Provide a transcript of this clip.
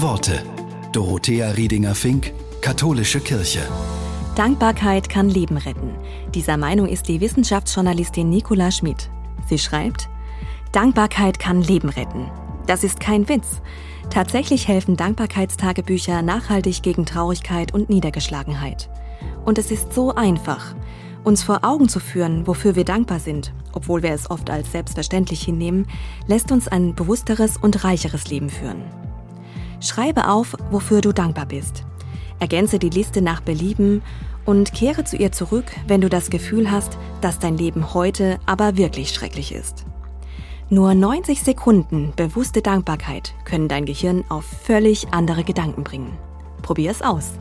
Worte. Dorothea Riedinger-Fink, Katholische Kirche. Dankbarkeit kann Leben retten. Dieser Meinung ist die Wissenschaftsjournalistin Nicola Schmid. Sie schreibt, Dankbarkeit kann Leben retten. Das ist kein Witz. Tatsächlich helfen Dankbarkeitstagebücher nachhaltig gegen Traurigkeit und Niedergeschlagenheit. Und es ist so einfach, uns vor Augen zu führen, wofür wir dankbar sind, obwohl wir es oft als selbstverständlich hinnehmen, lässt uns ein bewussteres und reicheres Leben führen. Schreibe auf, wofür du dankbar bist. Ergänze die Liste nach Belieben und kehre zu ihr zurück, wenn du das Gefühl hast, dass dein Leben heute aber wirklich schrecklich ist. Nur 90 Sekunden bewusste Dankbarkeit können dein Gehirn auf völlig andere Gedanken bringen. Probier es aus.